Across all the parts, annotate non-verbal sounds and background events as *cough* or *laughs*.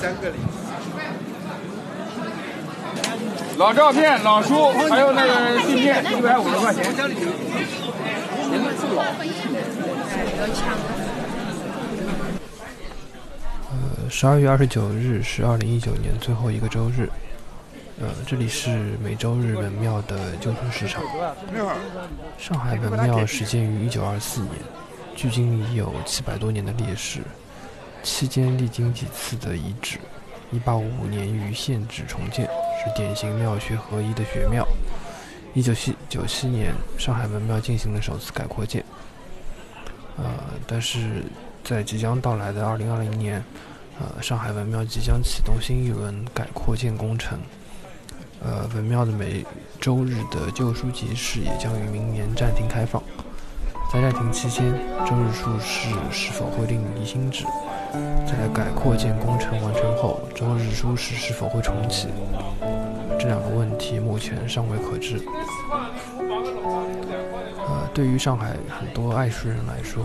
三个零。老照片、老书，还有那个信件，一百五十块钱。呃，十二月二十九日是二零一九年最后一个周日。呃，这里是每周日本庙的旧书市场。上海本庙始建于一九二四年，距今已有七百多年的历史，期间历经几次的遗址。一八五五年于县址重建，是典型庙学合一的学庙。一九七九七年，上海文庙进行了首次改扩建。呃，但是在即将到来的二零二零年，呃，上海文庙即将启动新一轮改扩建工程。呃，文庙的每周日的旧书集市也将于明年暂停开放。在暂停期间，周日书市是否会另立新址？在改扩建工程完成后，周日书市是否会重启？这两个问题目前尚未可知。呃，对于上海很多爱书人来说，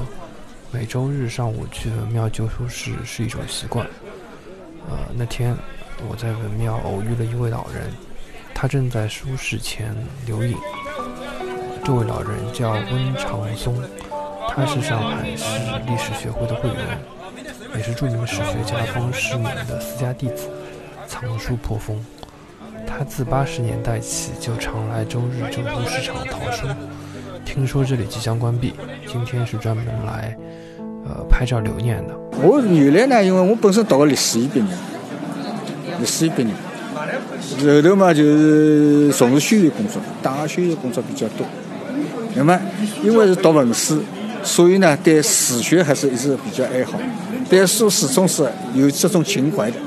每周日上午去文庙旧书市是一种习惯。呃，那天我在文庙偶遇了一位老人。他正在书室前留影。这位老人叫温长松，他是上海市历史学会的会员，也是著名史学家风师勉的私家弟子，藏书颇丰。他自八十年代起就常来周日旧书市场淘书。听说这里即将关闭，今天是专门来，呃，拍照留念的。我原来呢，因为我本身读历史一毕业，历史一毕业。后头嘛，就是从事宣传工作，档案宣传工作比较多。那么，因为是读文史，所以呢，对史学还是一直比较爱好，对书始终是有这种情怀的。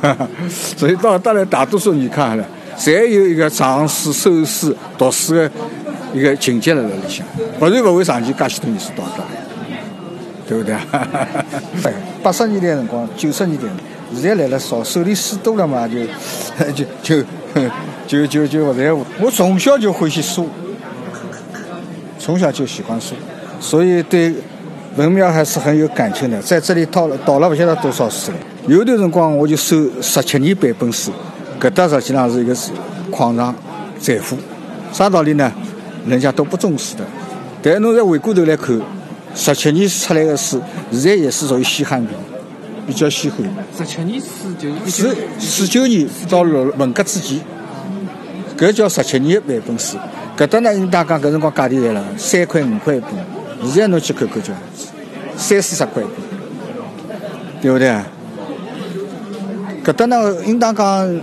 *laughs* 所以到当然，大多数你看了，侪有一个藏书、收书、读书的一个情节在里向，不然不会长期噶许多年数读的，对不对？*laughs* 八十年代的辰光，九十年代。现在来了少，手里书多了嘛，就 *laughs* 就就就就就不在乎。我从小就欢喜书，从小就喜欢书，所以对文庙还是很有感情的。在这里倒了倒了不晓得多少书了。有段辰光我就收十七年版本书，搿搭实际上是一个是矿场财富。啥道理呢？人家都不重视的。但侬再回过头来看，十七年出来的书，现在也是属于稀罕品。比较稀罕。十七年四九四四九年到六文革之前，搿叫十七年版本书。搿搭呢，应当讲搿辰光价钿来了，三块五块一本。现在侬去看看叫三四十块对不对？搿搭呢，应当讲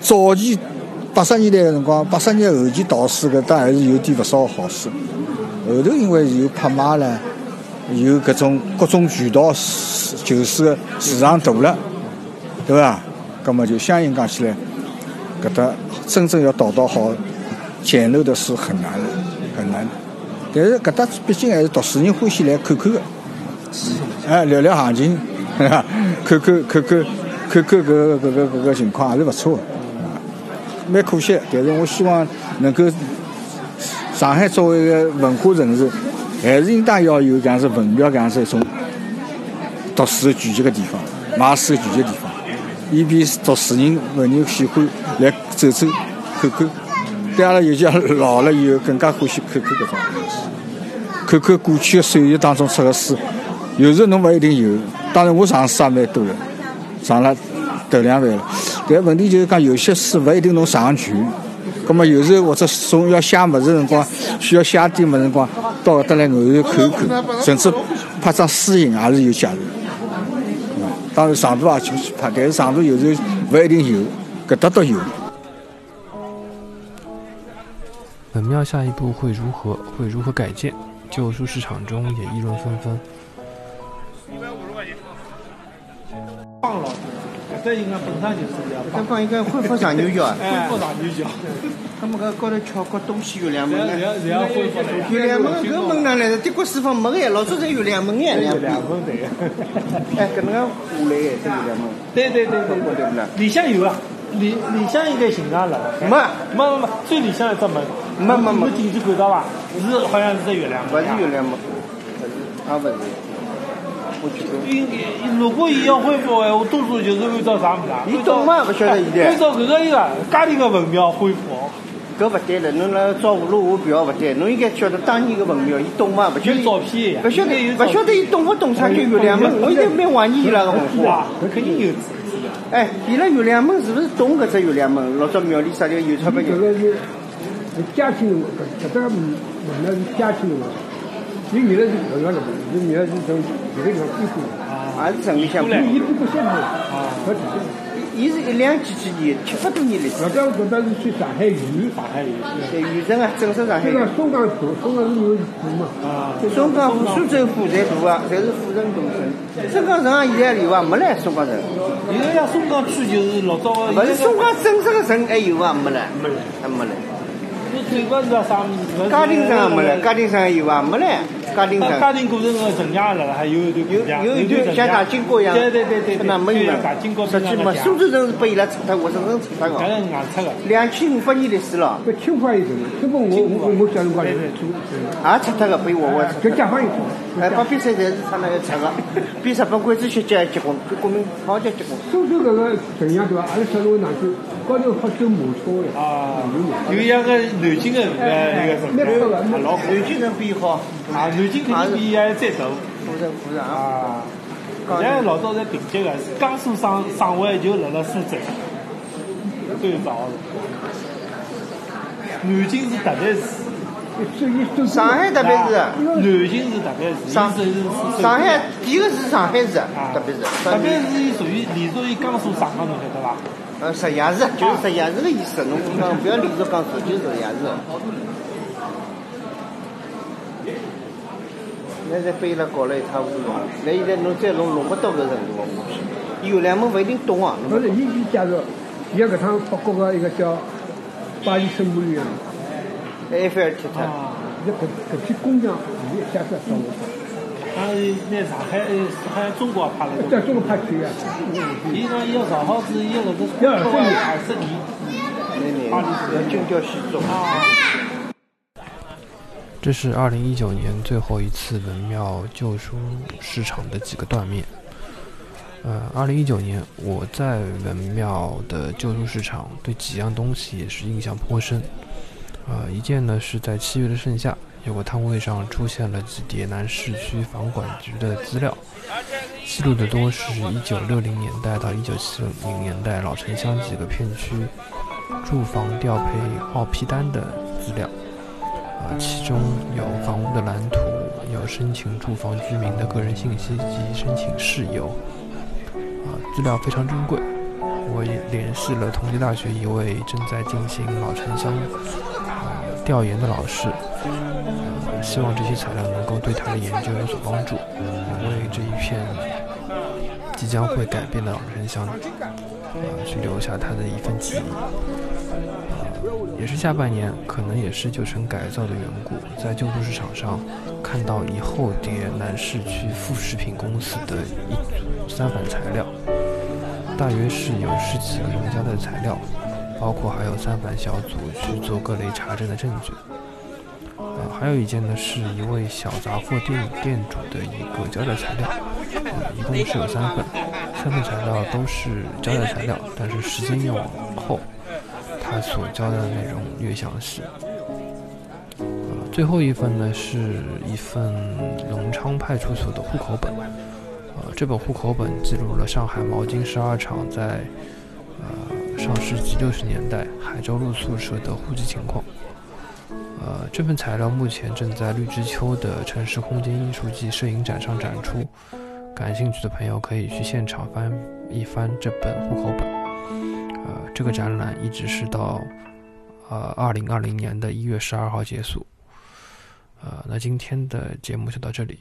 早期八十年代个辰光，八十年后期读书搿搭还是有点勿少好书。后头因为有拍卖了。有各种各种渠道，就是个市场大了，对吧？那么就相应讲起来，搿搭真正要淘到好简陋的是很难，很难。但是搿搭毕竟还是读书人欢喜来看看的，哎，聊聊行情，*laughs* 看看看看看看搿搿搿搿个情况还是不错的，蛮可惜。但是我希望能够上海作为一个文化城市。还是应当要有，这样子文庙，这样子一种读书聚集的地方，买书聚集地方，以便读书人、文人喜欢来走走、看看。对阿拉有些老了以后，更加欢喜看看搿种东西，看看过去的岁月当中出的书。有时候侬勿一定有，当然我上书也蛮多了，上了头两万了。但问题就是讲，有些书勿一定侬上全。葛么有时候或者总要写物事辰光，需要写点物事辰光，到搿搭来偶然看一看，甚至拍张私影也是有价值。当然长途也去去拍，但是长途有时候勿一定有，搿搭都有。本庙下一步会如何？会如何改建？旧书市场中也议论纷纷。一百五十块钱。放了。这应该本身就是这样。刚刚应该恢复上牛角，恢复上牛角。他们个高头敲个东西有两门呢。两恢复有两门，搿门哪来的？德国师傅没哎，老早才有两门呀，两门对。哎，搿能个下来哎，这有两门。对对对对对对。里向有啊，里里向应该寻上了。没没没没，最里向一只门。没没没。进去看到吧？是，好像是在月亮门。不是月亮门，啊不是。我觉得。应该如果伊要恢复的话，多数就是按照啥物事啊？伊懂吗？不晓得现在按。照搿个伊个家庭的文庙恢复。搿勿对了，侬辣照葫芦画表勿对，侬应该晓得当年个文庙，伊懂吗？勿晓得有照片呀勿晓得勿晓得伊懂勿懂啥叫月亮门？我现在蛮怀疑伊拉个文化。搿肯定有。哎，伊拉月亮门是勿是懂搿只月亮门？老早庙里啥叫有钞票这个是嘉庆搿搿只门门呢是嘉庆的，伊原来是搿个了，伊原来是从别个地方搬过来，也是城里向伊伊搬过山头，啊，搿底下。伊是一两几几年，七八多年历史。老早搿搭是去上海县，上海县，对，县城啊，正式上海这。个松江府，松江是有府嘛，啊，松江府、苏州府侪大啊，侪是府城大省。松江城啊，现在有啊，没唻，松江城。现在像松江区就是老早个。勿是松江正式个城还有啊，没唻，没了，还没唻。你最关是啥物事？嘉定城也没唻，嘉定城还有啊，没唻，嘉定城。嘉定古城个城墙了，还有一段有有一段像大金锅一样，对对对对，那没有了大金锅实际嘛，苏州城是被伊拉拆脱，活生生拆脱搿个。是硬拆个。两千五百年历史了，不清华有什么？这个我我我小辰光也做，也拆掉个，被活活拆脱。搿解放以后，哎，八比赛侪是他那个拆个，比日本鬼子血结结棍，比国民好结结棍。苏州搿个城墙对伐？阿拉小辰光上去，高头的，啊，有像个南京的呃那个城蛮高个，啊老好。南京人比好，啊，南京肯定比还再大。啊。啊，现在老早在并接个，江苏省省会就辣辣苏州，最早的。南京是特别市，上海特别市，南京是特别市，是是上海第一个是上海市，啊特别是。特别是伊属于隶属于江苏省的，侬晓得伐？呃，实验室就是实验室的意思，侬讲不要连着江苏，就是直辖市。现在被伊拉搞了一塌糊涂了，那现在侬再弄弄不到搿程度。有两门勿一定懂啊，侬不是，伊伊介绍，伊像搿趟北国个一个叫巴黎圣母院，埃菲尔铁塔，啊，伊搿搿批工匠，伊一下子到我，他是拿上海呃好像中国也派了在中国拍去啊，伊讲伊要上好子，伊搿个要二十年二十年那年要精雕细琢。啊。这是二零一九年最后一次文庙旧书市场的几个断面。呃，二零一九年我在文庙的旧书市场对几样东西也是印象颇深。呃，一件呢是在七月的盛夏，有个摊位上出现了几叠南市区房管局的资料，记录的多是一九六零年代到一九七零年代老城乡几个片区住房调配报批单的资料。啊，其中有房屋的蓝图，有申请住房居民的个人信息及申请事由，啊，资料非常珍贵。我也联系了同济大学一位正在进行老城乡调研的老师，呃，希望这些材料能够对他的研究有所帮助，为这一片即将会改变的老城乡，啊，去留下他的一份记忆。也是下半年，可能也是旧城改造的缘故，在旧都市场上看到以后叠南市区副食品公司的一组三反材料，大约是有十几个人交代的材料，包括还有三反小组去做各类查证的证据。呃，还有一件呢，是一位小杂货店店主的一个交代材料，呃，一共是有三份，三份材料都是交代材料，但是时间越往后。他所交代的内容越详细。呃，最后一份呢是一份隆昌派出所的户口本。呃，这本户口本记录了上海毛巾十二厂在呃上世纪六十年代海州路宿舍的户籍情况。呃，这份材料目前正在绿之秋的城市空间艺术季摄影展上展出，感兴趣的朋友可以去现场翻一翻这本户口本。呃，这个展览一直是到呃二零二零年的一月十二号结束。呃，那今天的节目就到这里。